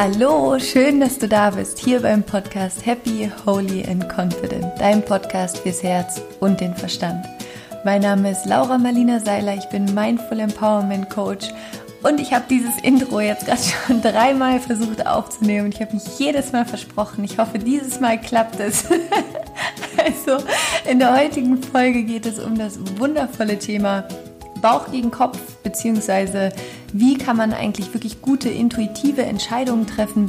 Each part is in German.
Hallo, schön, dass du da bist, hier beim Podcast Happy, Holy and Confident, dein Podcast fürs Herz und den Verstand. Mein Name ist Laura Marlina Seiler, ich bin Mindful Empowerment Coach und ich habe dieses Intro jetzt gerade schon dreimal versucht aufzunehmen. Ich habe mich jedes Mal versprochen. Ich hoffe, dieses Mal klappt es. also, in der heutigen Folge geht es um das wundervolle Thema Bauch gegen Kopf, beziehungsweise wie kann man eigentlich wirklich gute intuitive Entscheidungen treffen.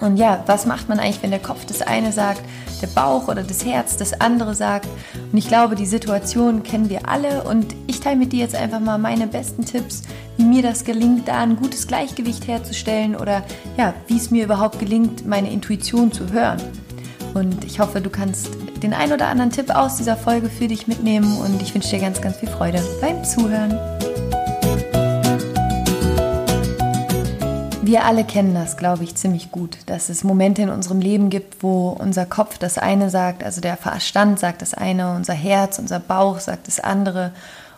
Und ja, was macht man eigentlich, wenn der Kopf das eine sagt, der Bauch oder das Herz das andere sagt? Und ich glaube, die Situation kennen wir alle und ich teile mit dir jetzt einfach mal meine besten Tipps, wie mir das gelingt, da ein gutes Gleichgewicht herzustellen oder ja, wie es mir überhaupt gelingt, meine Intuition zu hören. Und ich hoffe, du kannst den ein oder anderen Tipp aus dieser Folge für dich mitnehmen und ich wünsche dir ganz, ganz viel Freude beim Zuhören. Wir alle kennen das, glaube ich, ziemlich gut, dass es Momente in unserem Leben gibt, wo unser Kopf das eine sagt, also der Verstand sagt das eine, unser Herz, unser Bauch sagt das andere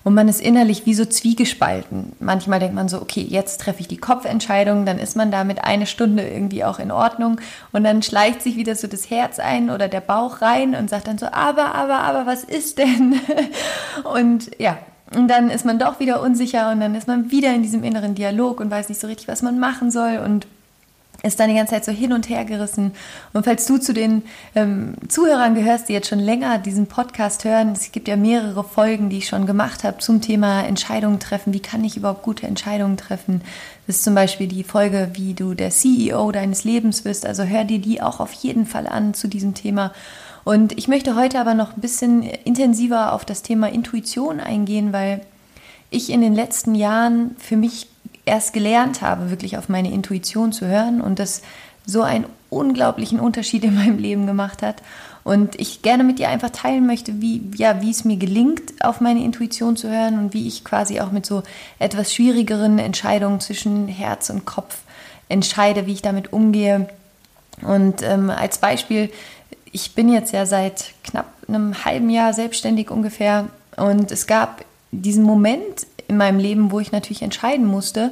und man ist innerlich wie so zwiegespalten. Manchmal denkt man so, okay, jetzt treffe ich die Kopfentscheidung, dann ist man damit eine Stunde irgendwie auch in Ordnung und dann schleicht sich wieder so das Herz ein oder der Bauch rein und sagt dann so, aber, aber, aber, was ist denn? Und ja, und dann ist man doch wieder unsicher und dann ist man wieder in diesem inneren Dialog und weiß nicht so richtig, was man machen soll und ist dann die ganze Zeit so hin und her gerissen. Und falls du zu den ähm, Zuhörern gehörst, die jetzt schon länger diesen Podcast hören, es gibt ja mehrere Folgen, die ich schon gemacht habe zum Thema Entscheidungen treffen. Wie kann ich überhaupt gute Entscheidungen treffen? Das ist zum Beispiel die Folge, wie du der CEO deines Lebens wirst. Also hör dir die auch auf jeden Fall an zu diesem Thema. Und ich möchte heute aber noch ein bisschen intensiver auf das Thema Intuition eingehen, weil ich in den letzten Jahren für mich erst gelernt habe, wirklich auf meine Intuition zu hören und das so einen unglaublichen Unterschied in meinem Leben gemacht hat. Und ich gerne mit dir einfach teilen möchte, wie, ja, wie es mir gelingt, auf meine Intuition zu hören und wie ich quasi auch mit so etwas schwierigeren Entscheidungen zwischen Herz und Kopf entscheide, wie ich damit umgehe. Und ähm, als Beispiel, ich bin jetzt ja seit knapp einem halben Jahr selbstständig ungefähr und es gab diesen Moment in meinem Leben, wo ich natürlich entscheiden musste,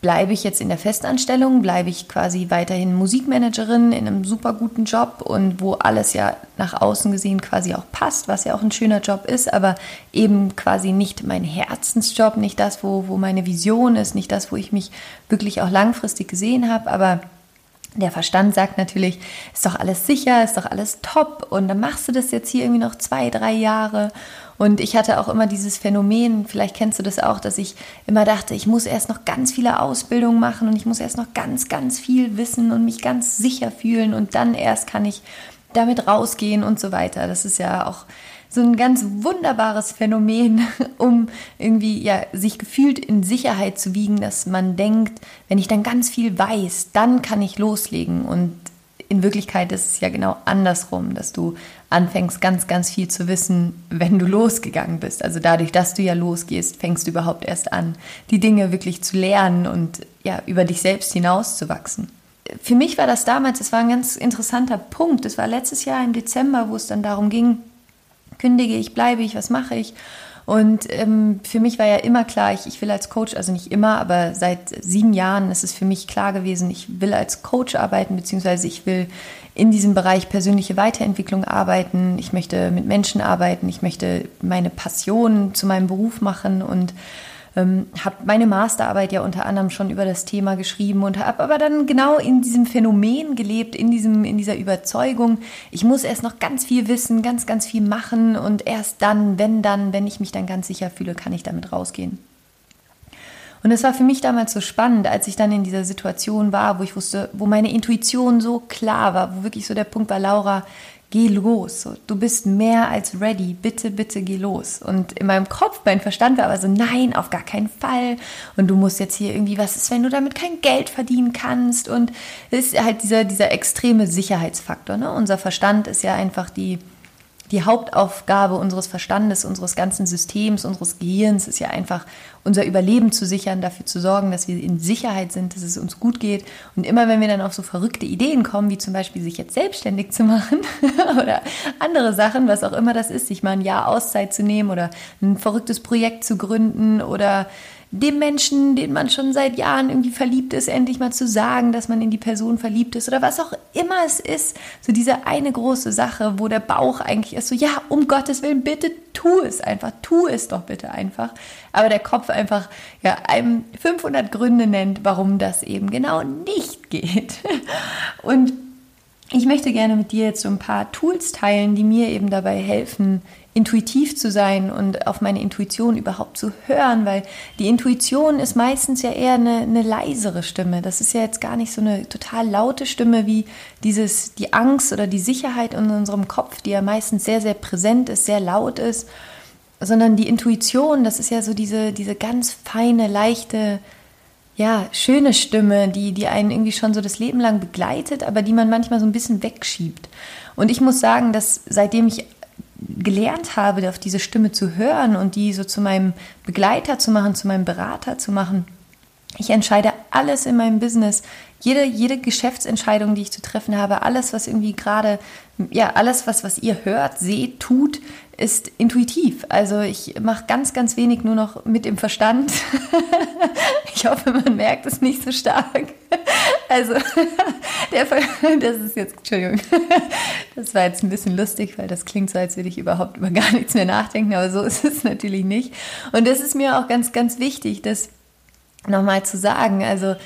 bleibe ich jetzt in der Festanstellung, bleibe ich quasi weiterhin Musikmanagerin in einem super guten Job und wo alles ja nach außen gesehen quasi auch passt, was ja auch ein schöner Job ist, aber eben quasi nicht mein Herzensjob, nicht das, wo, wo meine Vision ist, nicht das, wo ich mich wirklich auch langfristig gesehen habe, aber der Verstand sagt natürlich, ist doch alles sicher, ist doch alles top und dann machst du das jetzt hier irgendwie noch zwei, drei Jahre und ich hatte auch immer dieses Phänomen, vielleicht kennst du das auch, dass ich immer dachte, ich muss erst noch ganz viele Ausbildungen machen und ich muss erst noch ganz, ganz viel wissen und mich ganz sicher fühlen und dann erst kann ich damit rausgehen und so weiter. Das ist ja auch so ein ganz wunderbares Phänomen, um irgendwie ja sich gefühlt in Sicherheit zu wiegen, dass man denkt, wenn ich dann ganz viel weiß, dann kann ich loslegen und in Wirklichkeit ist es ja genau andersrum, dass du anfängst ganz, ganz viel zu wissen, wenn du losgegangen bist. Also dadurch, dass du ja losgehst, fängst du überhaupt erst an, die Dinge wirklich zu lernen und ja, über dich selbst hinauszuwachsen. Für mich war das damals, es war ein ganz interessanter Punkt. Es war letztes Jahr im Dezember, wo es dann darum ging, kündige ich, bleibe ich, was mache ich? Und ähm, für mich war ja immer klar, ich, ich will als Coach, also nicht immer, aber seit sieben Jahren ist es für mich klar gewesen, ich will als Coach arbeiten, beziehungsweise ich will in diesem Bereich persönliche Weiterentwicklung arbeiten. Ich möchte mit Menschen arbeiten. Ich möchte meine Passion zu meinem Beruf machen und ähm, habe meine Masterarbeit ja unter anderem schon über das Thema geschrieben und habe aber dann genau in diesem Phänomen gelebt, in, diesem, in dieser Überzeugung, ich muss erst noch ganz viel wissen, ganz, ganz viel machen und erst dann, wenn dann, wenn ich mich dann ganz sicher fühle, kann ich damit rausgehen. Und es war für mich damals so spannend, als ich dann in dieser Situation war, wo ich wusste, wo meine Intuition so klar war, wo wirklich so der Punkt war, Laura, geh los. Du bist mehr als ready. Bitte, bitte geh los. Und in meinem Kopf, mein Verstand war aber so, nein, auf gar keinen Fall. Und du musst jetzt hier irgendwie, was ist, wenn du damit kein Geld verdienen kannst? Und es ist halt dieser, dieser extreme Sicherheitsfaktor. Ne? Unser Verstand ist ja einfach die, die Hauptaufgabe unseres Verstandes, unseres ganzen Systems, unseres Gehirns ist ja einfach, unser Überleben zu sichern, dafür zu sorgen, dass wir in Sicherheit sind, dass es uns gut geht. Und immer wenn wir dann auf so verrückte Ideen kommen, wie zum Beispiel sich jetzt selbstständig zu machen oder andere Sachen, was auch immer das ist, sich mal ein Jahr Auszeit zu nehmen oder ein verrücktes Projekt zu gründen oder dem Menschen, den man schon seit Jahren irgendwie verliebt ist, endlich mal zu sagen, dass man in die Person verliebt ist oder was auch immer es ist. So diese eine große Sache, wo der Bauch eigentlich ist so, ja, um Gottes Willen, bitte tu es einfach, tu es doch bitte einfach. Aber der Kopf einfach, ja, einem 500 Gründe nennt, warum das eben genau nicht geht. Und ich möchte gerne mit dir jetzt so ein paar Tools teilen, die mir eben dabei helfen, intuitiv zu sein und auf meine Intuition überhaupt zu hören, weil die Intuition ist meistens ja eher eine, eine, leisere Stimme. Das ist ja jetzt gar nicht so eine total laute Stimme wie dieses, die Angst oder die Sicherheit in unserem Kopf, die ja meistens sehr, sehr präsent ist, sehr laut ist, sondern die Intuition, das ist ja so diese, diese ganz feine, leichte, ja, schöne Stimme, die, die einen irgendwie schon so das Leben lang begleitet, aber die man manchmal so ein bisschen wegschiebt. Und ich muss sagen, dass seitdem ich gelernt habe, auf diese Stimme zu hören und die so zu meinem Begleiter zu machen, zu meinem Berater zu machen. Ich entscheide alles in meinem Business, jede, jede Geschäftsentscheidung, die ich zu treffen habe, alles, was irgendwie gerade, ja, alles, was, was ihr hört, seht, tut, ist intuitiv. Also ich mache ganz, ganz wenig nur noch mit dem Verstand. ich hoffe, man merkt es nicht so stark. Also, der, das ist jetzt, Entschuldigung, das war jetzt ein bisschen lustig, weil das klingt so, als würde ich überhaupt über gar nichts mehr nachdenken, aber so ist es natürlich nicht. Und das ist mir auch ganz, ganz wichtig, das nochmal zu sagen. Also,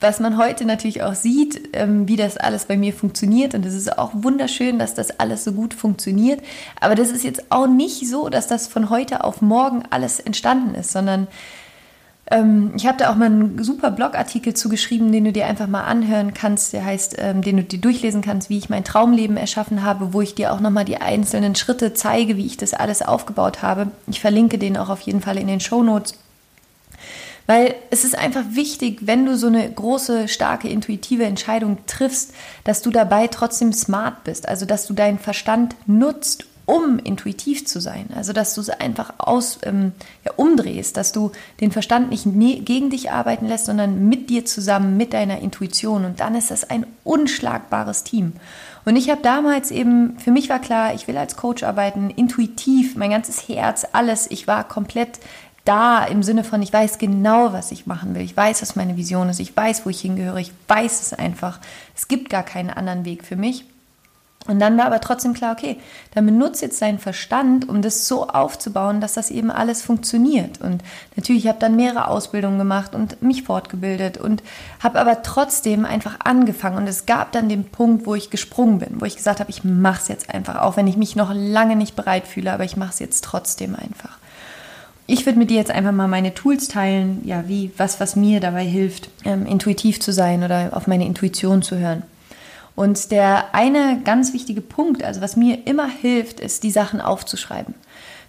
was man heute natürlich auch sieht, ähm, wie das alles bei mir funktioniert. Und es ist auch wunderschön, dass das alles so gut funktioniert. Aber das ist jetzt auch nicht so, dass das von heute auf morgen alles entstanden ist, sondern ähm, ich habe da auch mal einen super Blogartikel zugeschrieben, den du dir einfach mal anhören kannst. Der heißt, ähm, den du dir durchlesen kannst, wie ich mein Traumleben erschaffen habe, wo ich dir auch nochmal die einzelnen Schritte zeige, wie ich das alles aufgebaut habe. Ich verlinke den auch auf jeden Fall in den Show Notes. Weil es ist einfach wichtig, wenn du so eine große, starke, intuitive Entscheidung triffst, dass du dabei trotzdem smart bist. Also, dass du deinen Verstand nutzt, um intuitiv zu sein. Also, dass du es einfach aus, ähm, ja, umdrehst, dass du den Verstand nicht gegen dich arbeiten lässt, sondern mit dir zusammen, mit deiner Intuition. Und dann ist das ein unschlagbares Team. Und ich habe damals eben, für mich war klar, ich will als Coach arbeiten, intuitiv, mein ganzes Herz, alles. Ich war komplett da im Sinne von, ich weiß genau, was ich machen will. Ich weiß, was meine Vision ist. Ich weiß, wo ich hingehöre. Ich weiß es einfach. Es gibt gar keinen anderen Weg für mich. Und dann war aber trotzdem klar, okay, dann benutze jetzt deinen Verstand, um das so aufzubauen, dass das eben alles funktioniert. Und natürlich, ich habe dann mehrere Ausbildungen gemacht und mich fortgebildet und habe aber trotzdem einfach angefangen. Und es gab dann den Punkt, wo ich gesprungen bin, wo ich gesagt habe, ich mache es jetzt einfach, auch wenn ich mich noch lange nicht bereit fühle, aber ich mache es jetzt trotzdem einfach. Ich würde mit dir jetzt einfach mal meine Tools teilen, ja, wie, was, was mir dabei hilft, ähm, intuitiv zu sein oder auf meine Intuition zu hören. Und der eine ganz wichtige Punkt, also was mir immer hilft, ist, die Sachen aufzuschreiben.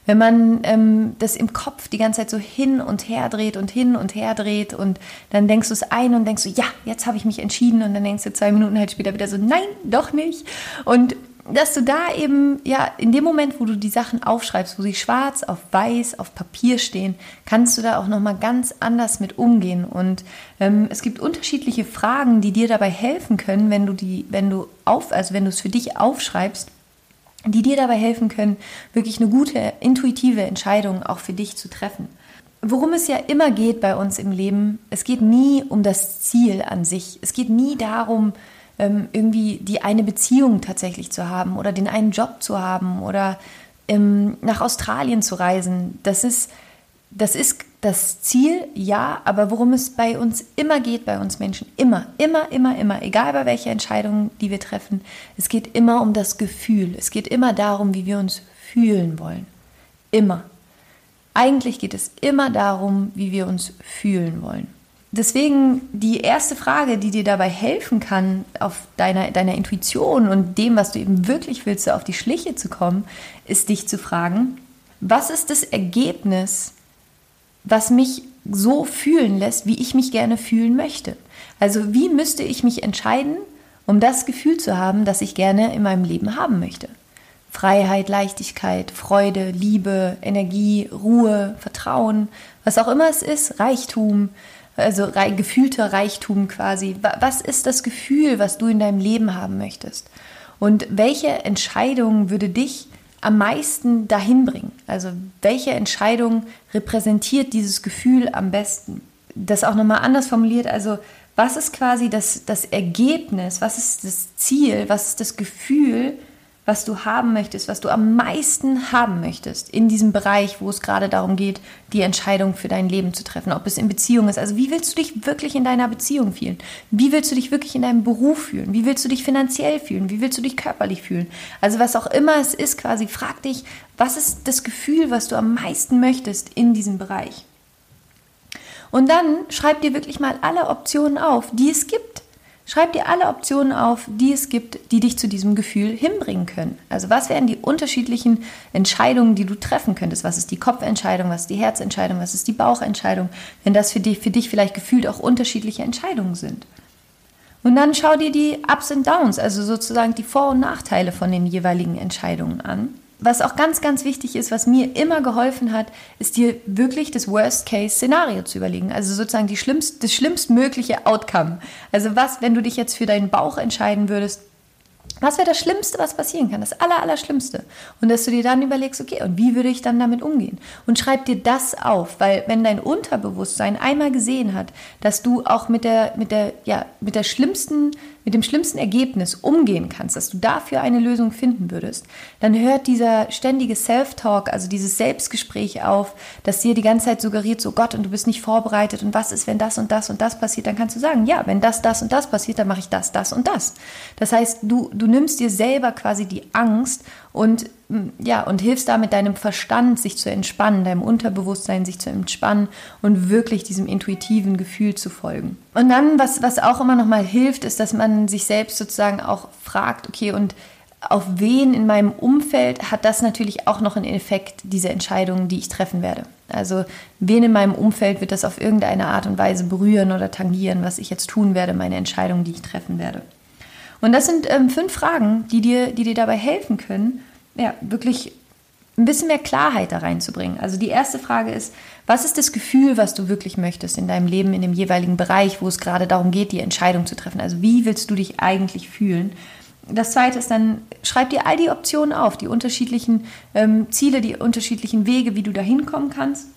Wenn man ähm, das im Kopf die ganze Zeit so hin und her dreht und hin und her dreht und dann denkst du es ein und denkst du, ja, jetzt habe ich mich entschieden und dann denkst du zwei Minuten halt später wieder so, nein, doch nicht. Und dass du da eben, ja, in dem Moment, wo du die Sachen aufschreibst, wo sie schwarz auf weiß auf Papier stehen, kannst du da auch nochmal ganz anders mit umgehen. Und ähm, es gibt unterschiedliche Fragen, die dir dabei helfen können, wenn du die, wenn du auf, also wenn du es für dich aufschreibst, die dir dabei helfen können, wirklich eine gute, intuitive Entscheidung auch für dich zu treffen. Worum es ja immer geht bei uns im Leben, es geht nie um das Ziel an sich. Es geht nie darum, irgendwie die eine Beziehung tatsächlich zu haben oder den einen Job zu haben oder ähm, nach Australien zu reisen. Das ist, das ist das Ziel, ja, aber worum es bei uns immer geht, bei uns Menschen, immer, immer, immer, immer, egal bei welcher Entscheidung, die wir treffen, es geht immer um das Gefühl. Es geht immer darum, wie wir uns fühlen wollen. Immer. Eigentlich geht es immer darum, wie wir uns fühlen wollen. Deswegen die erste Frage, die dir dabei helfen kann, auf deiner, deiner Intuition und dem, was du eben wirklich willst, so auf die Schliche zu kommen, ist dich zu fragen, was ist das Ergebnis, was mich so fühlen lässt, wie ich mich gerne fühlen möchte? Also wie müsste ich mich entscheiden, um das Gefühl zu haben, das ich gerne in meinem Leben haben möchte? Freiheit, Leichtigkeit, Freude, Liebe, Energie, Ruhe, Vertrauen, was auch immer es ist, Reichtum, also gefühlter Reichtum quasi. Was ist das Gefühl, was du in deinem Leben haben möchtest? Und welche Entscheidung würde dich am meisten dahin bringen? Also welche Entscheidung repräsentiert dieses Gefühl am besten? Das auch nochmal anders formuliert, also was ist quasi das, das Ergebnis, was ist das Ziel, was ist das Gefühl, was du haben möchtest, was du am meisten haben möchtest in diesem Bereich, wo es gerade darum geht, die Entscheidung für dein Leben zu treffen, ob es in Beziehung ist. Also wie willst du dich wirklich in deiner Beziehung fühlen? Wie willst du dich wirklich in deinem Beruf fühlen? Wie willst du dich finanziell fühlen? Wie willst du dich körperlich fühlen? Also was auch immer es ist, quasi frag dich, was ist das Gefühl, was du am meisten möchtest in diesem Bereich? Und dann schreib dir wirklich mal alle Optionen auf, die es gibt. Schreib dir alle Optionen auf, die es gibt, die dich zu diesem Gefühl hinbringen können. Also was wären die unterschiedlichen Entscheidungen, die du treffen könntest? Was ist die Kopfentscheidung, was ist die Herzentscheidung, was ist die Bauchentscheidung, wenn das für dich, für dich vielleicht gefühlt auch unterschiedliche Entscheidungen sind? Und dann schau dir die Ups und Downs, also sozusagen die Vor- und Nachteile von den jeweiligen Entscheidungen an was auch ganz, ganz wichtig ist, was mir immer geholfen hat, ist dir wirklich das Worst-Case-Szenario zu überlegen. Also sozusagen die schlimmst, das schlimmstmögliche Outcome. Also was, wenn du dich jetzt für deinen Bauch entscheiden würdest, was wäre das Schlimmste, was passieren kann? Das Aller, Allerschlimmste. Und dass du dir dann überlegst, okay, und wie würde ich dann damit umgehen? Und schreib dir das auf, weil wenn dein Unterbewusstsein einmal gesehen hat, dass du auch mit der, mit der, ja, mit der schlimmsten mit dem schlimmsten Ergebnis umgehen kannst, dass du dafür eine Lösung finden würdest, dann hört dieser ständige Self-Talk, also dieses Selbstgespräch auf, das dir die ganze Zeit suggeriert, so Gott, und du bist nicht vorbereitet und was ist, wenn das und das und das passiert, dann kannst du sagen, ja, wenn das, das und das passiert, dann mache ich das, das und das. Das heißt, du, du nimmst dir selber quasi die Angst und ja, und hilfst damit deinem Verstand, sich zu entspannen, deinem Unterbewusstsein sich zu entspannen und wirklich diesem intuitiven Gefühl zu folgen. Und dann, was, was auch immer nochmal hilft, ist, dass man sich selbst sozusagen auch fragt, okay, und auf wen in meinem Umfeld hat das natürlich auch noch einen Effekt, diese Entscheidungen, die ich treffen werde. Also wen in meinem Umfeld wird das auf irgendeine Art und Weise berühren oder tangieren, was ich jetzt tun werde, meine Entscheidungen, die ich treffen werde. Und das sind ähm, fünf Fragen, die dir, die dir dabei helfen können, ja, wirklich ein bisschen mehr Klarheit da reinzubringen. Also die erste Frage ist, was ist das Gefühl, was du wirklich möchtest in deinem Leben, in dem jeweiligen Bereich, wo es gerade darum geht, die Entscheidung zu treffen? Also wie willst du dich eigentlich fühlen? Das zweite ist dann, schreib dir all die Optionen auf, die unterschiedlichen ähm, Ziele, die unterschiedlichen Wege, wie du da hinkommen kannst.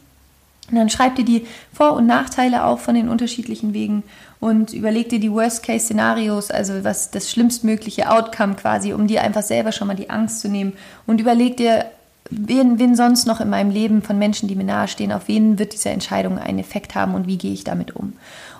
Und dann schreib dir die Vor- und Nachteile auf von den unterschiedlichen Wegen und überleg dir die Worst-Case-Szenarios, also was das schlimmstmögliche Outcome quasi, um dir einfach selber schon mal die Angst zu nehmen. Und überleg dir, wen, wen sonst noch in meinem Leben von Menschen, die mir nahestehen, auf wen wird diese Entscheidung einen Effekt haben und wie gehe ich damit um.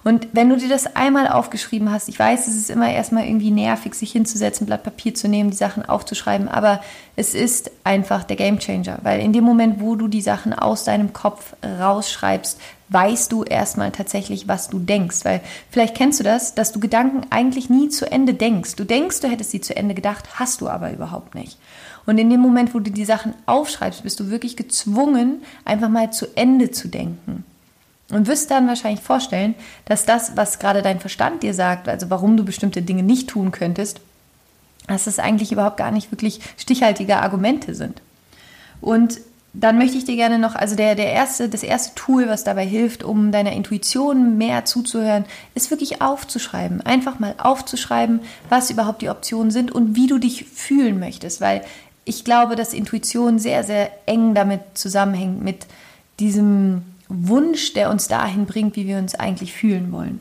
Und wenn du dir das einmal aufgeschrieben hast, ich weiß, es ist immer erstmal irgendwie nervig, sich hinzusetzen, ein Blatt Papier zu nehmen, die Sachen aufzuschreiben, aber es ist einfach der Gamechanger, weil in dem Moment, wo du die Sachen aus deinem Kopf rausschreibst, weißt du erstmal tatsächlich, was du denkst. Weil vielleicht kennst du das, dass du Gedanken eigentlich nie zu Ende denkst. Du denkst, du hättest sie zu Ende gedacht, hast du aber überhaupt nicht. Und in dem Moment, wo du die Sachen aufschreibst, bist du wirklich gezwungen, einfach mal zu Ende zu denken. Und wirst dann wahrscheinlich vorstellen, dass das, was gerade dein Verstand dir sagt, also warum du bestimmte Dinge nicht tun könntest, dass das eigentlich überhaupt gar nicht wirklich stichhaltige Argumente sind. Und dann möchte ich dir gerne noch, also der, der erste, das erste Tool, was dabei hilft, um deiner Intuition mehr zuzuhören, ist wirklich aufzuschreiben. Einfach mal aufzuschreiben, was überhaupt die Optionen sind und wie du dich fühlen möchtest. Weil ich glaube, dass Intuition sehr, sehr eng damit zusammenhängt, mit diesem Wunsch, der uns dahin bringt, wie wir uns eigentlich fühlen wollen.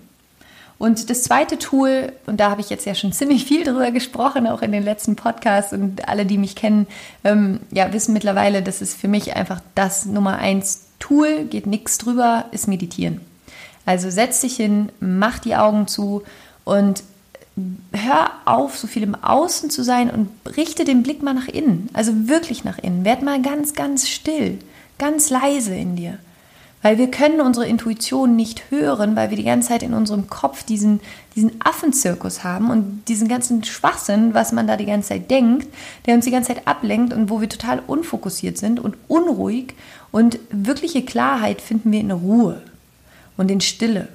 Und das zweite Tool, und da habe ich jetzt ja schon ziemlich viel drüber gesprochen, auch in den letzten Podcasts und alle, die mich kennen, ähm, ja, wissen mittlerweile, dass es für mich einfach das Nummer eins Tool, geht nichts drüber, ist Meditieren. Also setz dich hin, mach die Augen zu und hör auf, so viel im Außen zu sein und richte den Blick mal nach innen. Also wirklich nach innen. Werd mal ganz, ganz still, ganz leise in dir. Weil wir können unsere Intuition nicht hören, weil wir die ganze Zeit in unserem Kopf diesen, diesen Affenzirkus haben und diesen ganzen Schwachsinn, was man da die ganze Zeit denkt, der uns die ganze Zeit ablenkt und wo wir total unfokussiert sind und unruhig. Und wirkliche Klarheit finden wir in Ruhe und in Stille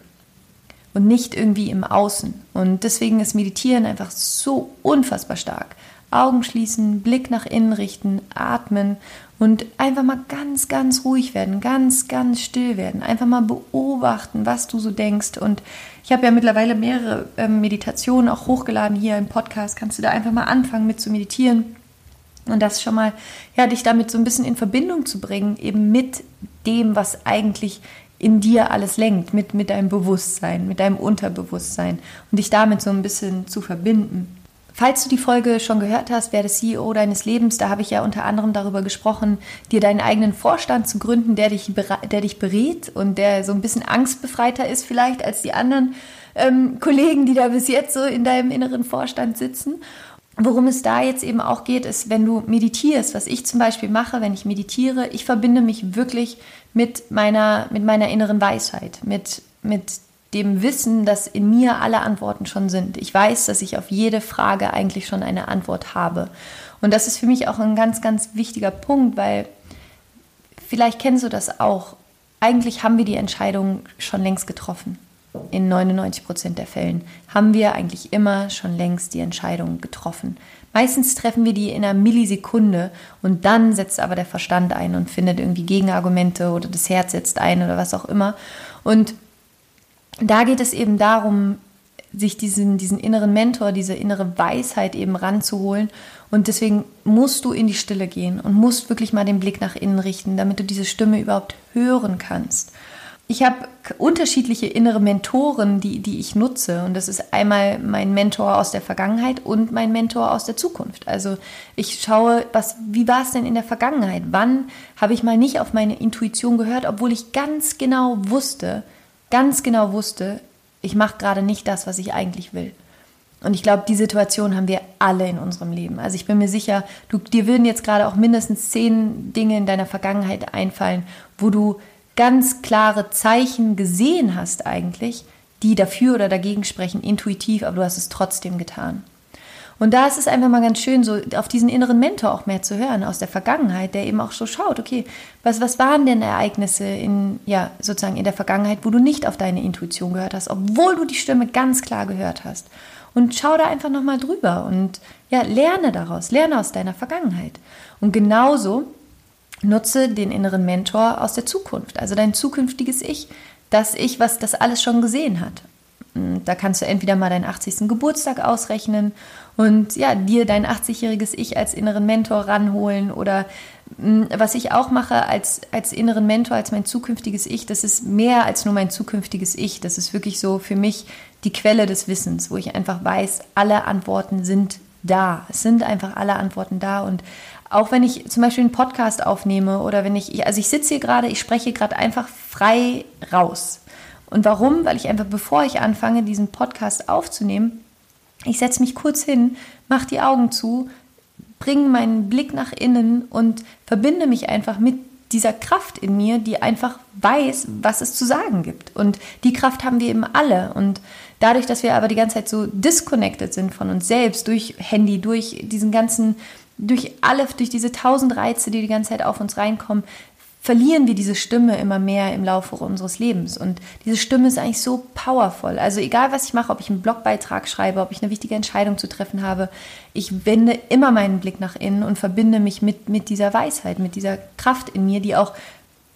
und nicht irgendwie im Außen. Und deswegen ist Meditieren einfach so unfassbar stark. Augen schließen, Blick nach innen richten, atmen und einfach mal ganz, ganz ruhig werden, ganz, ganz still werden. Einfach mal beobachten, was du so denkst. Und ich habe ja mittlerweile mehrere ähm, Meditationen auch hochgeladen hier im Podcast. Kannst du da einfach mal anfangen mit zu meditieren. Und das schon mal, ja, dich damit so ein bisschen in Verbindung zu bringen, eben mit dem, was eigentlich in dir alles lenkt, mit, mit deinem Bewusstsein, mit deinem Unterbewusstsein und dich damit so ein bisschen zu verbinden. Falls du die Folge schon gehört hast, werde CEO deines Lebens, da habe ich ja unter anderem darüber gesprochen, dir deinen eigenen Vorstand zu gründen, der dich, der dich berät und der so ein bisschen angstbefreiter ist vielleicht als die anderen ähm, Kollegen, die da bis jetzt so in deinem inneren Vorstand sitzen. Worum es da jetzt eben auch geht, ist, wenn du meditierst, was ich zum Beispiel mache, wenn ich meditiere, ich verbinde mich wirklich mit meiner, mit meiner inneren Weisheit, mit, mit dem Wissen, dass in mir alle Antworten schon sind. Ich weiß, dass ich auf jede Frage eigentlich schon eine Antwort habe. Und das ist für mich auch ein ganz, ganz wichtiger Punkt, weil vielleicht kennst du das auch. Eigentlich haben wir die Entscheidung schon längst getroffen in 99 Prozent der Fällen haben wir eigentlich immer schon längst die Entscheidung getroffen. Meistens treffen wir die in einer Millisekunde und dann setzt aber der Verstand ein und findet irgendwie Gegenargumente oder das Herz setzt ein oder was auch immer. Und da geht es eben darum, sich diesen, diesen inneren Mentor, diese innere Weisheit eben ranzuholen. Und deswegen musst du in die Stille gehen und musst wirklich mal den Blick nach innen richten, damit du diese Stimme überhaupt hören kannst ich habe unterschiedliche innere Mentoren, die, die ich nutze. Und das ist einmal mein Mentor aus der Vergangenheit und mein Mentor aus der Zukunft. Also ich schaue, was, wie war es denn in der Vergangenheit? Wann habe ich mal nicht auf meine Intuition gehört, obwohl ich ganz genau wusste, ganz genau wusste, ich mache gerade nicht das, was ich eigentlich will. Und ich glaube, die Situation haben wir alle in unserem Leben. Also ich bin mir sicher, du, dir würden jetzt gerade auch mindestens zehn Dinge in deiner Vergangenheit einfallen, wo du ganz klare Zeichen gesehen hast eigentlich, die dafür oder dagegen sprechen, intuitiv, aber du hast es trotzdem getan. Und da ist es einfach mal ganz schön, so auf diesen inneren Mentor auch mehr zu hören aus der Vergangenheit, der eben auch so schaut, okay, was, was waren denn Ereignisse in, ja, sozusagen in der Vergangenheit, wo du nicht auf deine Intuition gehört hast, obwohl du die Stimme ganz klar gehört hast. Und schau da einfach nochmal drüber und ja, lerne daraus, lerne aus deiner Vergangenheit. Und genauso nutze den inneren Mentor aus der Zukunft, also dein zukünftiges Ich, das Ich, was das alles schon gesehen hat. Da kannst du entweder mal deinen 80. Geburtstag ausrechnen und ja, dir dein 80-jähriges Ich als inneren Mentor ranholen oder was ich auch mache als, als inneren Mentor, als mein zukünftiges Ich, das ist mehr als nur mein zukünftiges Ich. Das ist wirklich so für mich die Quelle des Wissens, wo ich einfach weiß, alle Antworten sind da. Es sind einfach alle Antworten da und auch wenn ich zum Beispiel einen Podcast aufnehme oder wenn ich, also ich sitze hier gerade, ich spreche gerade einfach frei raus. Und warum? Weil ich einfach, bevor ich anfange, diesen Podcast aufzunehmen, ich setze mich kurz hin, mache die Augen zu, bringe meinen Blick nach innen und verbinde mich einfach mit dieser Kraft in mir, die einfach weiß, was es zu sagen gibt. Und die Kraft haben wir eben alle. Und dadurch, dass wir aber die ganze Zeit so disconnected sind von uns selbst, durch Handy, durch diesen ganzen durch alle, durch diese tausend Reize, die die ganze Zeit auf uns reinkommen, verlieren wir diese Stimme immer mehr im Laufe unseres Lebens. Und diese Stimme ist eigentlich so powerful. Also egal, was ich mache, ob ich einen Blogbeitrag schreibe, ob ich eine wichtige Entscheidung zu treffen habe, ich wende immer meinen Blick nach innen und verbinde mich mit, mit dieser Weisheit, mit dieser Kraft in mir, die auch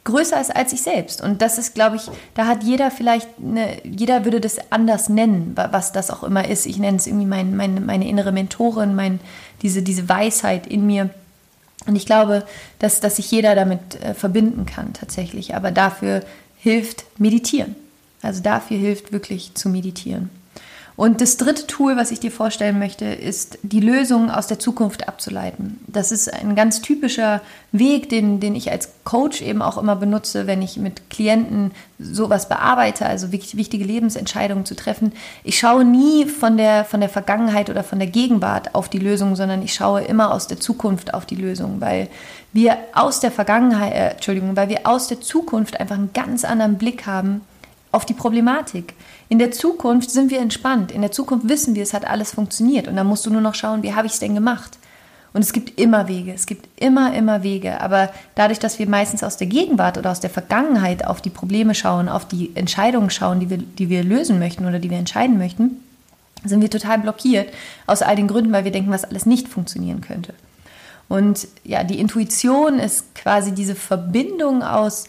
größer ist als ich selbst. Und das ist, glaube ich, da hat jeder vielleicht, eine, jeder würde das anders nennen, was das auch immer ist. Ich nenne es irgendwie mein, mein, meine innere Mentorin, mein, diese, diese Weisheit in mir. Und ich glaube, dass, dass sich jeder damit äh, verbinden kann tatsächlich. Aber dafür hilft Meditieren. Also dafür hilft wirklich zu meditieren. Und das dritte Tool, was ich dir vorstellen möchte, ist die Lösung aus der Zukunft abzuleiten. Das ist ein ganz typischer Weg, den, den ich als Coach eben auch immer benutze, wenn ich mit Klienten sowas bearbeite, also wichtige Lebensentscheidungen zu treffen. Ich schaue nie von der, von der Vergangenheit oder von der Gegenwart auf die Lösung, sondern ich schaue immer aus der Zukunft auf die Lösung, weil wir aus der Vergangenheit, äh, Entschuldigung, weil wir aus der Zukunft einfach einen ganz anderen Blick haben auf die Problematik. In der Zukunft sind wir entspannt. In der Zukunft wissen wir, es hat alles funktioniert. Und dann musst du nur noch schauen, wie habe ich es denn gemacht? Und es gibt immer Wege. Es gibt immer, immer Wege. Aber dadurch, dass wir meistens aus der Gegenwart oder aus der Vergangenheit auf die Probleme schauen, auf die Entscheidungen schauen, die wir, die wir lösen möchten oder die wir entscheiden möchten, sind wir total blockiert aus all den Gründen, weil wir denken, was alles nicht funktionieren könnte. Und ja, die Intuition ist quasi diese Verbindung aus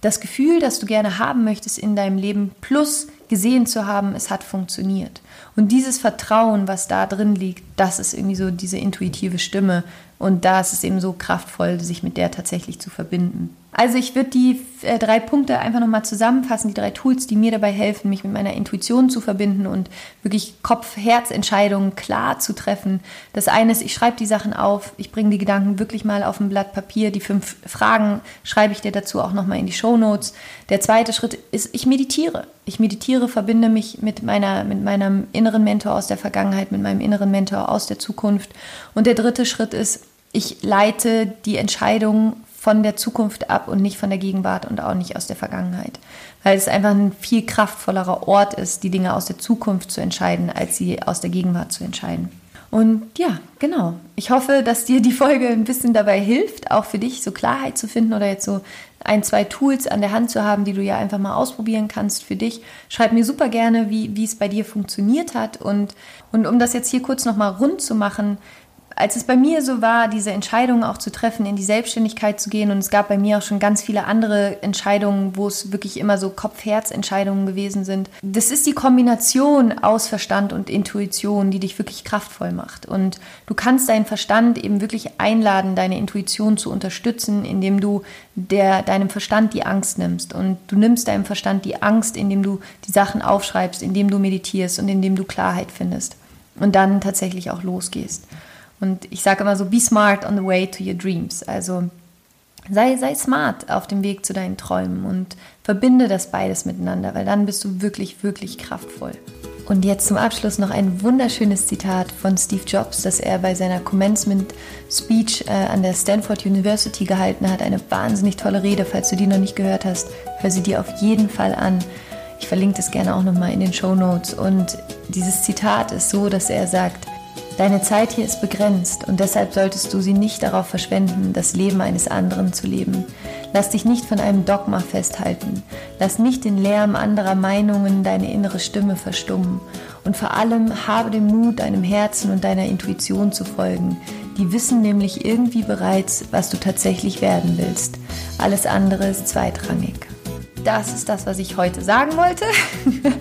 das Gefühl, das du gerne haben möchtest in deinem Leben, plus gesehen zu haben, es hat funktioniert. Und dieses Vertrauen, was da drin liegt, das ist irgendwie so diese intuitive Stimme. Und da ist es eben so kraftvoll, sich mit der tatsächlich zu verbinden. Also ich würde die äh, drei Punkte einfach nochmal zusammenfassen, die drei Tools, die mir dabei helfen, mich mit meiner Intuition zu verbinden und wirklich Kopf-Herz-Entscheidungen klar zu treffen. Das eine ist, ich schreibe die Sachen auf, ich bringe die Gedanken wirklich mal auf ein Blatt Papier. Die fünf Fragen schreibe ich dir dazu auch nochmal in die Show Notes. Der zweite Schritt ist, ich meditiere. Ich meditiere, verbinde mich mit, meiner, mit meinem inneren Mentor aus der Vergangenheit, mit meinem inneren Mentor aus der Zukunft. Und der dritte Schritt ist, ich leite die Entscheidung von der Zukunft ab und nicht von der Gegenwart und auch nicht aus der Vergangenheit. Weil es einfach ein viel kraftvollerer Ort ist, die Dinge aus der Zukunft zu entscheiden, als sie aus der Gegenwart zu entscheiden. Und ja, genau. Ich hoffe, dass dir die Folge ein bisschen dabei hilft, auch für dich so Klarheit zu finden oder jetzt so ein, zwei Tools an der Hand zu haben, die du ja einfach mal ausprobieren kannst für dich. Schreib mir super gerne, wie, wie es bei dir funktioniert hat. Und, und um das jetzt hier kurz nochmal rund zu machen, als es bei mir so war, diese Entscheidung auch zu treffen, in die Selbstständigkeit zu gehen, und es gab bei mir auch schon ganz viele andere Entscheidungen, wo es wirklich immer so Kopf-Herz-Entscheidungen gewesen sind. Das ist die Kombination aus Verstand und Intuition, die dich wirklich kraftvoll macht. Und du kannst deinen Verstand eben wirklich einladen, deine Intuition zu unterstützen, indem du der, deinem Verstand die Angst nimmst. Und du nimmst deinem Verstand die Angst, indem du die Sachen aufschreibst, indem du meditierst und indem du Klarheit findest. Und dann tatsächlich auch losgehst. Und ich sage immer so, be smart on the way to your dreams. Also sei, sei smart auf dem Weg zu deinen Träumen und verbinde das beides miteinander, weil dann bist du wirklich, wirklich kraftvoll. Und jetzt zum Abschluss noch ein wunderschönes Zitat von Steve Jobs, das er bei seiner Commencement Speech äh, an der Stanford University gehalten hat. Eine wahnsinnig tolle Rede. Falls du die noch nicht gehört hast, hör sie dir auf jeden Fall an. Ich verlinke das gerne auch nochmal in den Show Notes. Und dieses Zitat ist so, dass er sagt, Deine Zeit hier ist begrenzt und deshalb solltest du sie nicht darauf verschwenden, das Leben eines anderen zu leben. Lass dich nicht von einem Dogma festhalten. Lass nicht den Lärm anderer Meinungen deine innere Stimme verstummen. Und vor allem habe den Mut, deinem Herzen und deiner Intuition zu folgen. Die wissen nämlich irgendwie bereits, was du tatsächlich werden willst. Alles andere ist zweitrangig das ist das, was ich heute sagen wollte.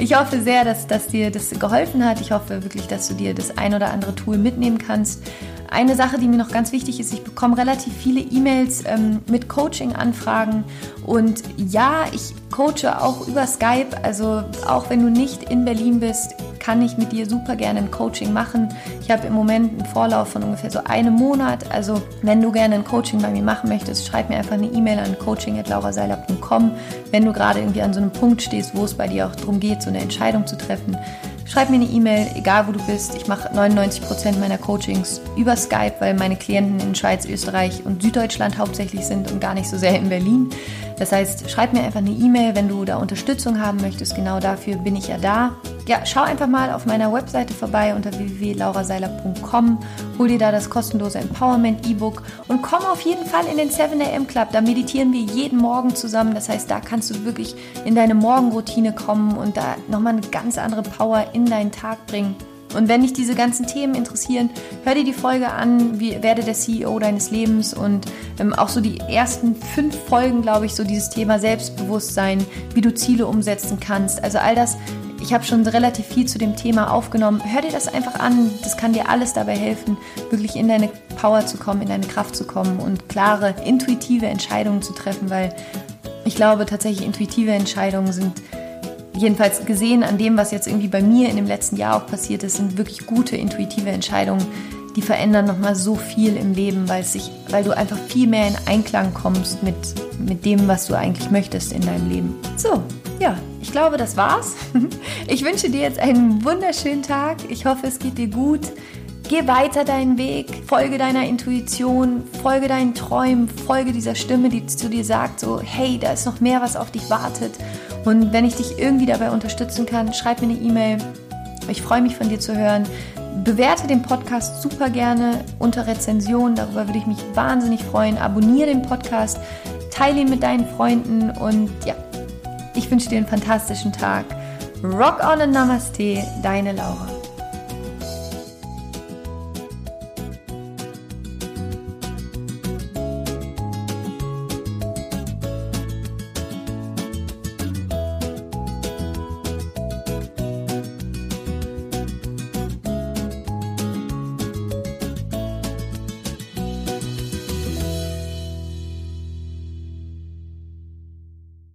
Ich hoffe sehr, dass, dass dir das geholfen hat. Ich hoffe wirklich, dass du dir das ein oder andere Tool mitnehmen kannst. Eine Sache, die mir noch ganz wichtig ist, ich bekomme relativ viele E-Mails ähm, mit Coaching-Anfragen und ja, ich coache auch über Skype. Also auch wenn du nicht in Berlin bist, kann ich mit dir super gerne ein Coaching machen. Ich habe im Moment einen Vorlauf von ungefähr so einem Monat. Also wenn du gerne ein Coaching bei mir machen möchtest, schreib mir einfach eine E-Mail an coaching.lauraseiler.com. Wenn du gerade irgendwie an so einem Punkt stehst, wo es bei dir auch darum geht, so eine Entscheidung zu treffen, schreib mir eine E-Mail, egal wo du bist. Ich mache 99% meiner Coachings über Skype, weil meine Klienten in Schweiz, Österreich und Süddeutschland hauptsächlich sind und gar nicht so sehr in Berlin. Das heißt, schreib mir einfach eine E-Mail, wenn du da Unterstützung haben möchtest. Genau dafür bin ich ja da. Ja, schau einfach mal auf meiner Webseite vorbei unter www.lauraseiler.com. Hol dir da das kostenlose Empowerment E-Book und komm auf jeden Fall in den 7 AM Club. Da meditieren wir jeden Morgen zusammen. Das heißt, da kannst du wirklich in deine Morgenroutine kommen und da nochmal eine ganz andere Power in deinen Tag bringen. Und wenn dich diese ganzen Themen interessieren, hör dir die Folge an, wie werde der CEO deines Lebens und ähm, auch so die ersten fünf Folgen, glaube ich, so dieses Thema Selbstbewusstsein, wie du Ziele umsetzen kannst. Also all das, ich habe schon relativ viel zu dem Thema aufgenommen. Hör dir das einfach an, das kann dir alles dabei helfen, wirklich in deine Power zu kommen, in deine Kraft zu kommen und klare, intuitive Entscheidungen zu treffen, weil ich glaube tatsächlich, intuitive Entscheidungen sind jedenfalls gesehen an dem, was jetzt irgendwie bei mir in dem letzten Jahr auch passiert ist, sind wirklich gute intuitive Entscheidungen, die verändern nochmal so viel im Leben, weil, sich, weil du einfach viel mehr in Einklang kommst mit, mit dem, was du eigentlich möchtest in deinem Leben. So, ja, ich glaube, das war's. Ich wünsche dir jetzt einen wunderschönen Tag. Ich hoffe, es geht dir gut. Geh weiter deinen Weg, folge deiner Intuition, folge deinen Träumen, folge dieser Stimme, die zu dir sagt, so, hey, da ist noch mehr, was auf dich wartet. Und wenn ich dich irgendwie dabei unterstützen kann, schreib mir eine E-Mail. Ich freue mich von dir zu hören. Bewerte den Podcast super gerne unter Rezension, darüber würde ich mich wahnsinnig freuen. Abonniere den Podcast, teile ihn mit deinen Freunden und ja, ich wünsche dir einen fantastischen Tag. Rock on and Namaste, deine Laura.